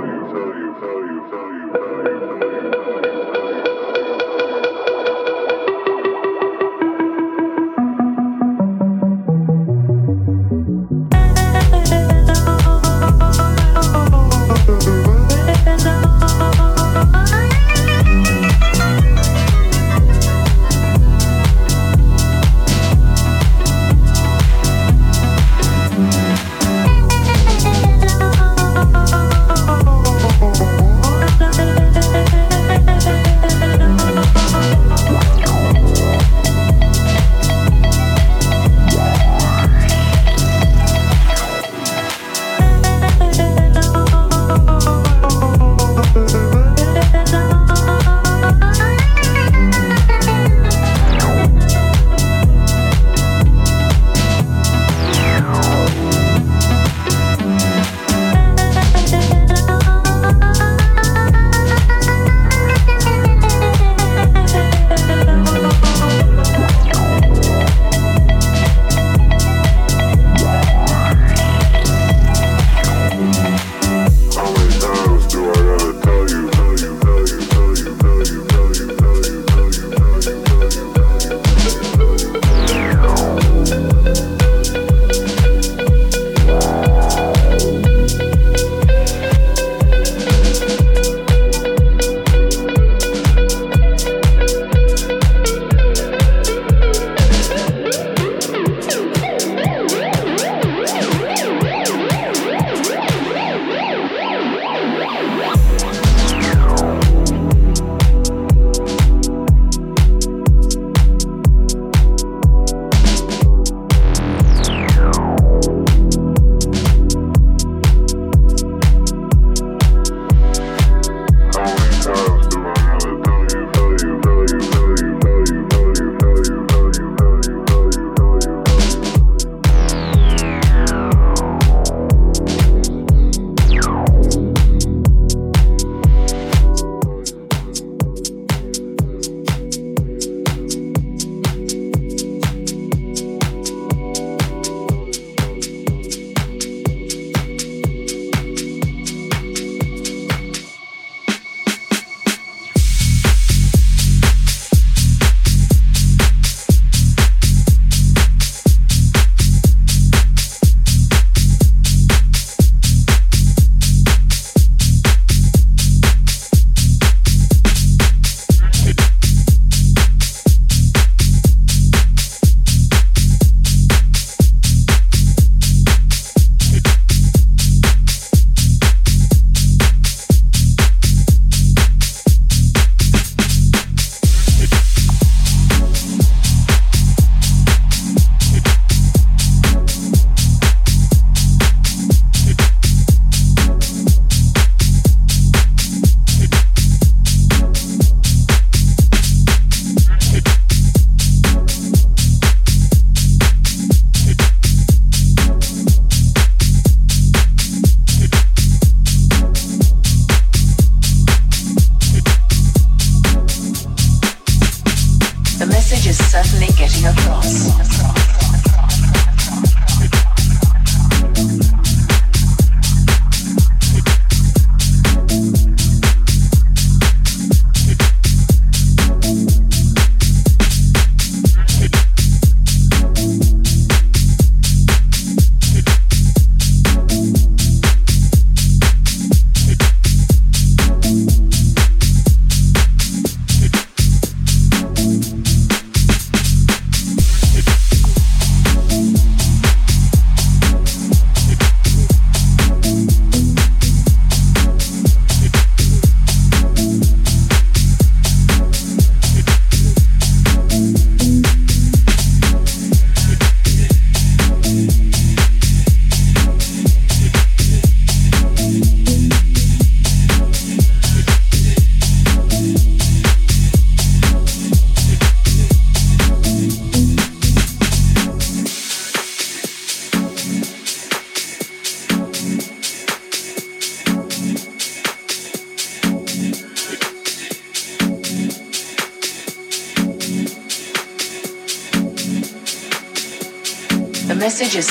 tell you, tell you, tell you, tell you, tell you.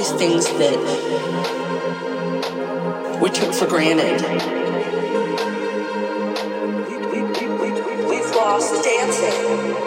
these things that we took for granted. We've lost dancing.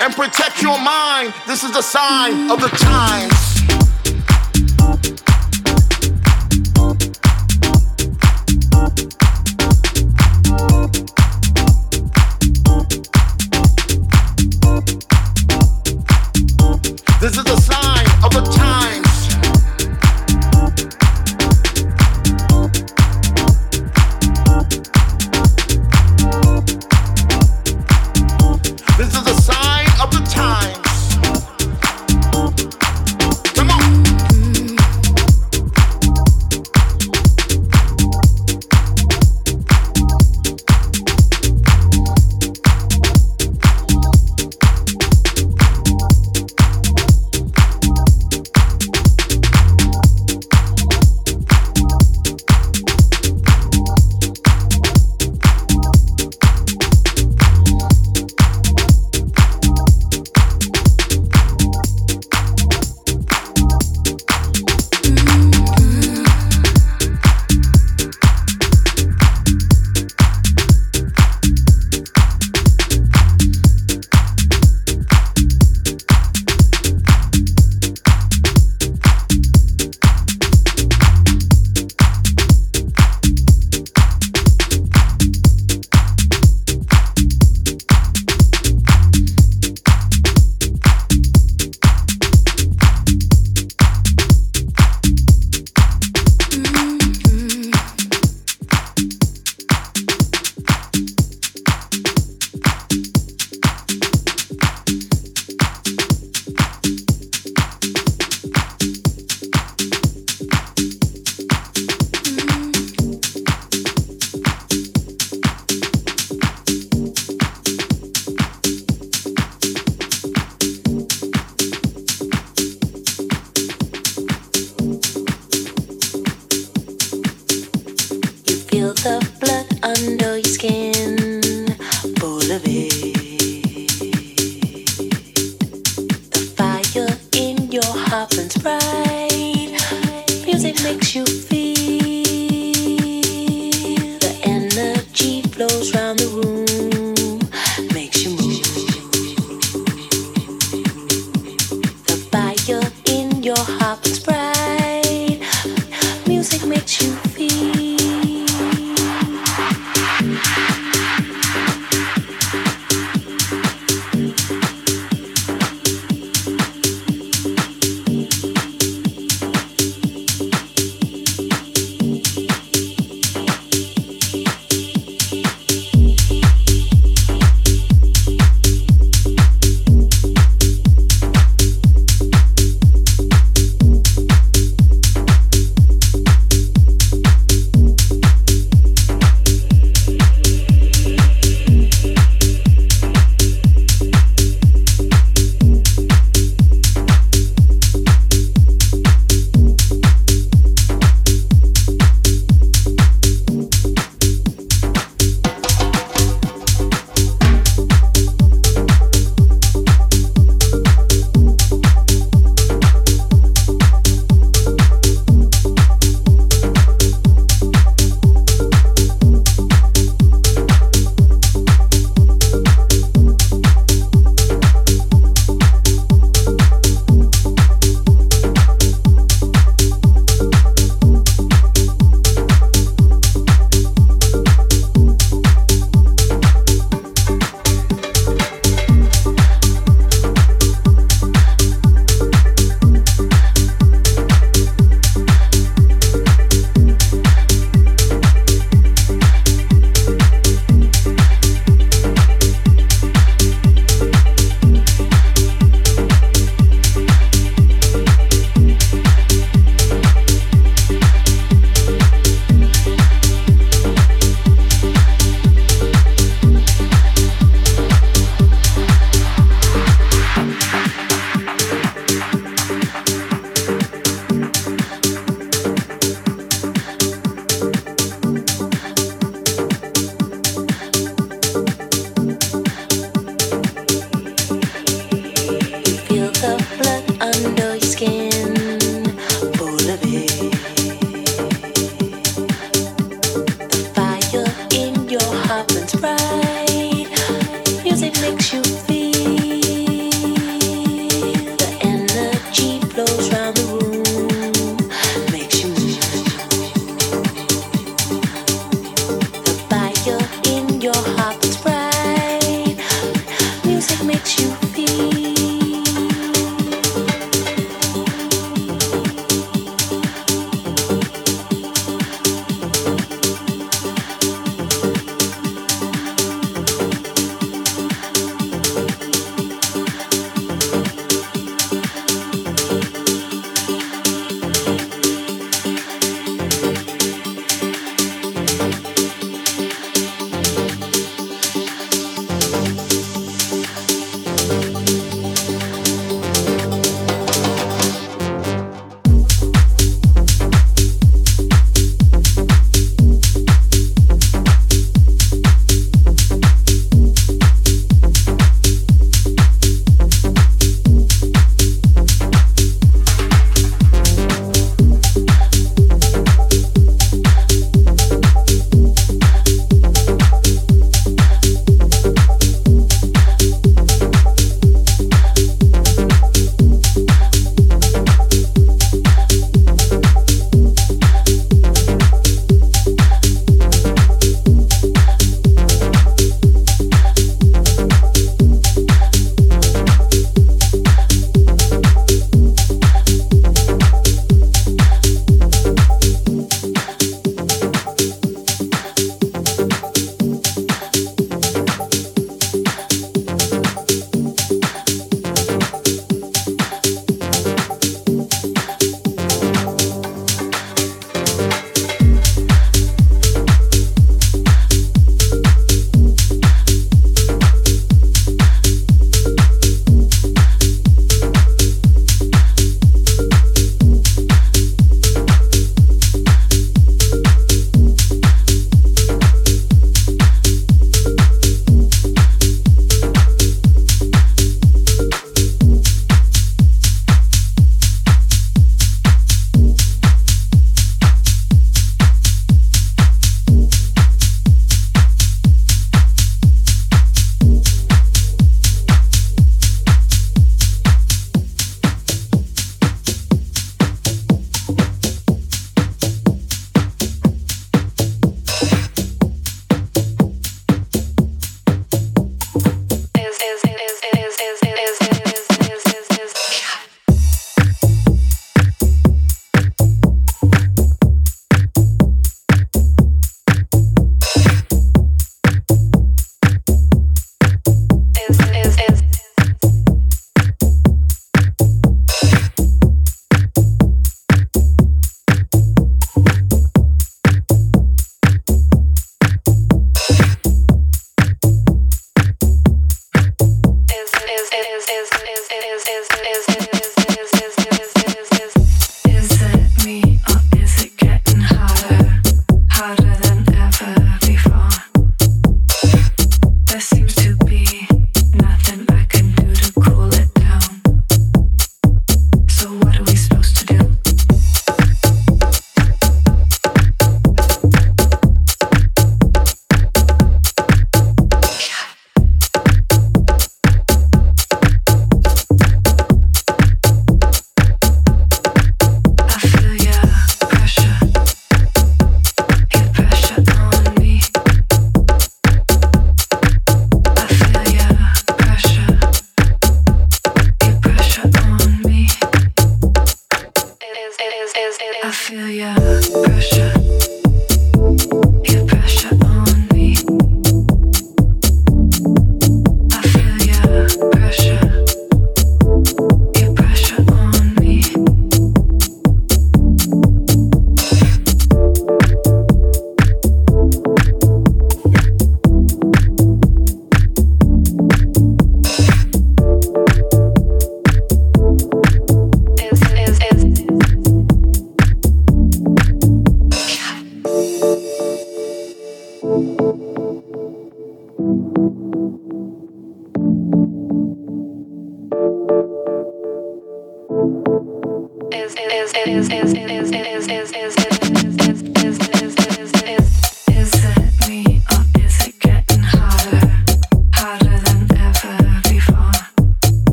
and protect your mind. This is the sign of the times.